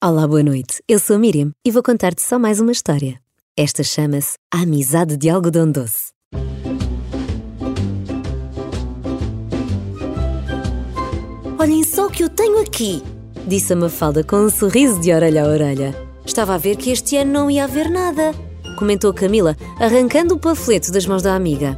Olá, boa noite. Eu sou a Miriam e vou contar-te só mais uma história. Esta chama-se A Amizade de Algodão Doce. Olhem só o que eu tenho aqui, disse a Mafalda com um sorriso de orelha a orelha. Estava a ver que este ano não ia haver nada, comentou Camila, arrancando o panfleto das mãos da amiga.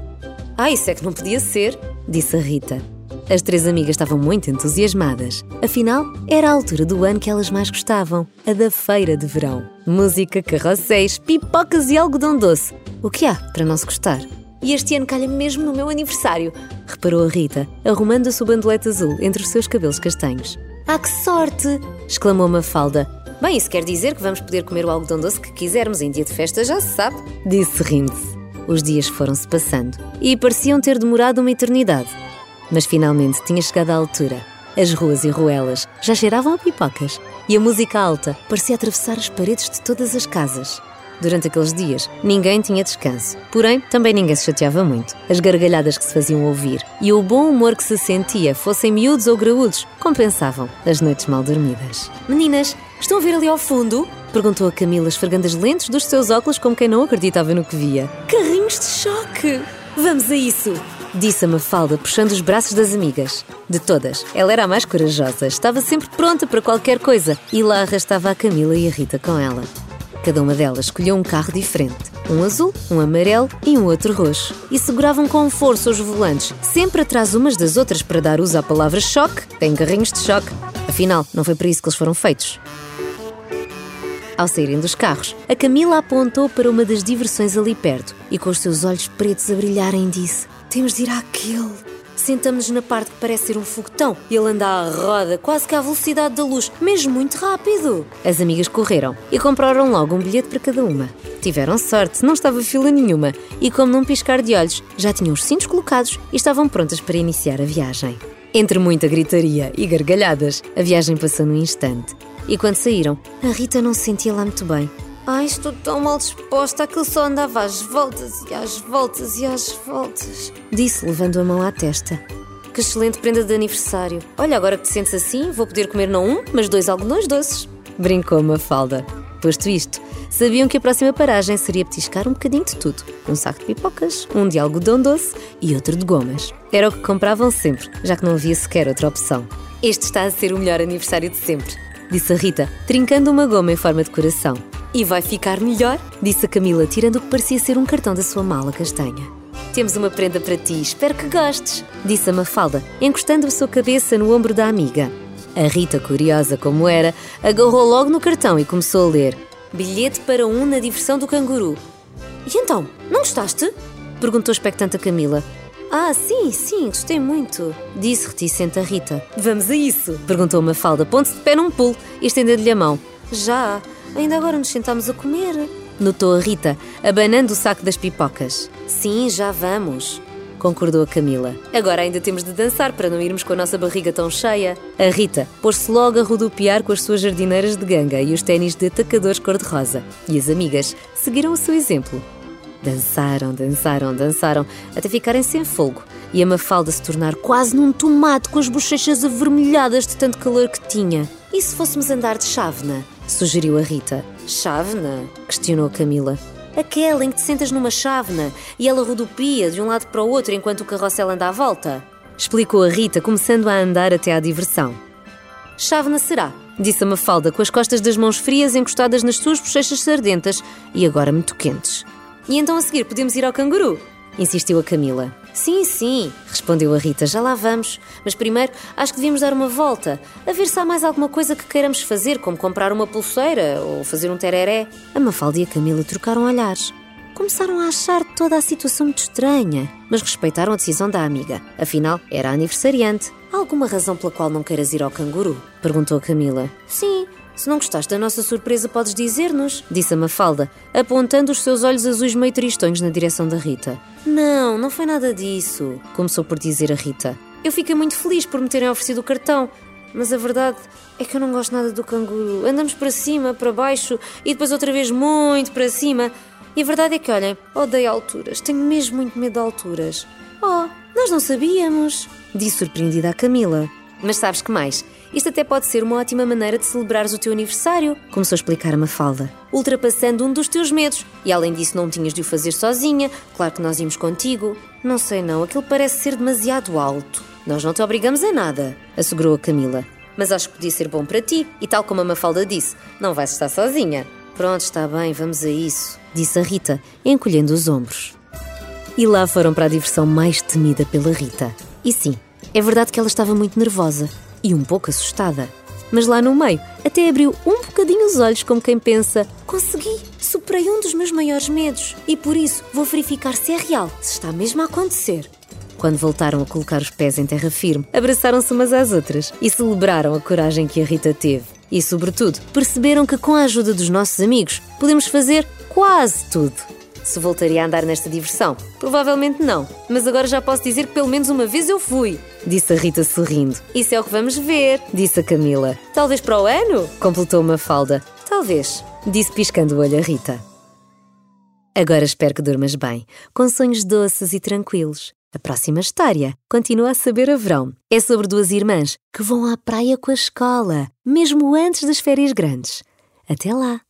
Ah, isso é que não podia ser, disse a Rita. As três amigas estavam muito entusiasmadas. Afinal, era a altura do ano que elas mais gostavam, a da feira de verão. Música, carrosséis, pipocas e algodão doce. O que há para não se gostar? E este ano calha mesmo no meu aniversário, reparou a Rita, arrumando a sua bandolete azul entre os seus cabelos castanhos. Ah, que sorte! exclamou Mafalda. Bem, isso quer dizer que vamos poder comer o algodão doce que quisermos em dia de festa, já se sabe, disse rindo-se. Os dias foram-se passando e pareciam ter demorado uma eternidade. Mas finalmente tinha chegado à altura. As ruas e ruelas já cheiravam a pipocas e a música alta parecia atravessar as paredes de todas as casas. Durante aqueles dias, ninguém tinha descanso. Porém, também ninguém se chateava muito. As gargalhadas que se faziam ouvir e o bom humor que se sentia, fossem miúdos ou graúdos, compensavam as noites mal dormidas. Meninas, estão a ver ali ao fundo? Perguntou a Camila, esfregando as lentes dos seus óculos como quem não acreditava no que via. Carrinhos de choque! Vamos a isso! disse a Mafalda, puxando os braços das amigas. De todas, ela era a mais corajosa, estava sempre pronta para qualquer coisa e lá arrastava a Camila e a Rita com ela. Cada uma delas escolheu um carro diferente, um azul, um amarelo e um outro roxo, e seguravam com força os volantes, sempre atrás umas das outras para dar uso à palavra choque, tem carrinhos de choque. Afinal, não foi para isso que eles foram feitos. Ao saírem dos carros, a Camila apontou para uma das diversões ali perto e, com os seus olhos pretos a brilharem, disse: temos de ir àquele. Sentamos-nos na parte que parece ser um foguetão e ele anda à roda, quase que à velocidade da luz, mesmo muito rápido. As amigas correram e compraram logo um bilhete para cada uma. Tiveram sorte, não estava fila nenhuma e, como num piscar de olhos, já tinham os cintos colocados e estavam prontas para iniciar a viagem. Entre muita gritaria e gargalhadas, a viagem passou num instante. E quando saíram, a Rita não se sentia lá muito bem. Ai, estou tão mal disposta, aquilo só andava às voltas e às voltas e às voltas. Disse, levando a mão à testa. Que excelente prenda de aniversário. Olha, agora que te sentes assim, vou poder comer não um, mas dois algodões doces. Brincou Mafalda. Posto isto, sabiam que a próxima paragem seria petiscar um bocadinho de tudo. Um saco de pipocas, um de algodão doce e outro de gomas. Era o que compravam sempre, já que não havia sequer outra opção. Este está a ser o melhor aniversário de sempre, disse a Rita, trincando uma goma em forma de coração. E vai ficar melhor, disse a Camila, tirando o que parecia ser um cartão da sua mala castanha. Temos uma prenda para ti, espero que gostes, disse a Mafalda, encostando a sua cabeça no ombro da amiga. A Rita, curiosa como era, agarrou logo no cartão e começou a ler: Bilhete para um na diversão do canguru. E então, não gostaste? perguntou expectante a Camila. Ah, sim, sim, gostei muito, disse reticente a Rita. Vamos a isso? perguntou Mafalda, pondo-se de pé num pulo e estendendo-lhe a mão. Já, Ainda agora nos sentamos a comer. Notou a Rita, abanando o saco das pipocas. Sim, já vamos. Concordou a Camila. Agora ainda temos de dançar para não irmos com a nossa barriga tão cheia. A Rita pôs-se logo a rodopiar com as suas jardineiras de ganga e os ténis de atacadores cor-de-rosa. E as amigas seguiram o seu exemplo. Dançaram, dançaram, dançaram, até ficarem sem fogo e a Mafalda se tornar quase num tomate com as bochechas avermelhadas de tanto calor que tinha. E se fôssemos andar de chávena? Sugeriu a Rita. Chávena? Questionou Camila. Aquela em que te sentas numa chávena e ela rodopia de um lado para o outro enquanto o carrossel anda à volta. Explicou a Rita, começando a andar até à diversão. Chávena será, disse a Mafalda, com as costas das mãos frias encostadas nas suas bochechas sardentas e agora muito quentes. E então a seguir podemos ir ao canguru? Insistiu a Camila. Sim, sim, respondeu a Rita, já lá vamos. Mas primeiro acho que devíamos dar uma volta, a ver se há mais alguma coisa que queiramos fazer, como comprar uma pulseira ou fazer um tereré. A Mafalda e a Camila trocaram olhares. Começaram a achar toda a situação muito estranha, mas respeitaram a decisão da amiga. Afinal, era aniversariante. Há alguma razão pela qual não queiras ir ao canguru? Perguntou a Camila. Sim, se não gostaste da nossa surpresa, podes dizer-nos, disse a Mafalda, apontando os seus olhos azuis meio tristonhos na direção da Rita. Não, não foi nada disso, começou por dizer a Rita. Eu fiquei muito feliz por me terem oferecido o cartão, mas a verdade é que eu não gosto nada do canguru. Andamos para cima, para baixo e depois outra vez muito para cima. E a verdade é que, olhem, odeio alturas, tenho mesmo muito medo de alturas. Oh, nós não sabíamos, disse surpreendida a Camila. Mas sabes que mais? Isto até pode ser uma ótima maneira de celebrares o teu aniversário, começou a explicar a Mafalda, ultrapassando um dos teus medos. E além disso, não tinhas de o fazer sozinha, claro que nós íamos contigo. Não sei não, aquilo parece ser demasiado alto. Nós não te obrigamos a nada, assegurou a Camila. Mas acho que podia ser bom para ti, e tal como a Mafalda disse, não vais estar sozinha. Pronto, está bem, vamos a isso, disse a Rita, encolhendo os ombros. E lá foram para a diversão mais temida pela Rita. E sim, é verdade que ela estava muito nervosa e um pouco assustada. Mas lá no meio, até abriu um bocadinho os olhos, como quem pensa: consegui, superei um dos meus maiores medos e por isso vou verificar se é real, se está mesmo a acontecer. Quando voltaram a colocar os pés em terra firme, abraçaram-se umas às outras e celebraram a coragem que a Rita teve. E, sobretudo, perceberam que com a ajuda dos nossos amigos podemos fazer quase tudo. Se voltaria a andar nesta diversão? Provavelmente não, mas agora já posso dizer que pelo menos uma vez eu fui, disse a Rita sorrindo. Isso é o que vamos ver, disse a Camila. Talvez para o ano? completou uma falda. Talvez, disse piscando o olho a Rita. Agora espero que durmas bem, com sonhos doces e tranquilos. A próxima história continua a saber a verão. É sobre duas irmãs que vão à praia com a escola, mesmo antes das férias grandes. Até lá!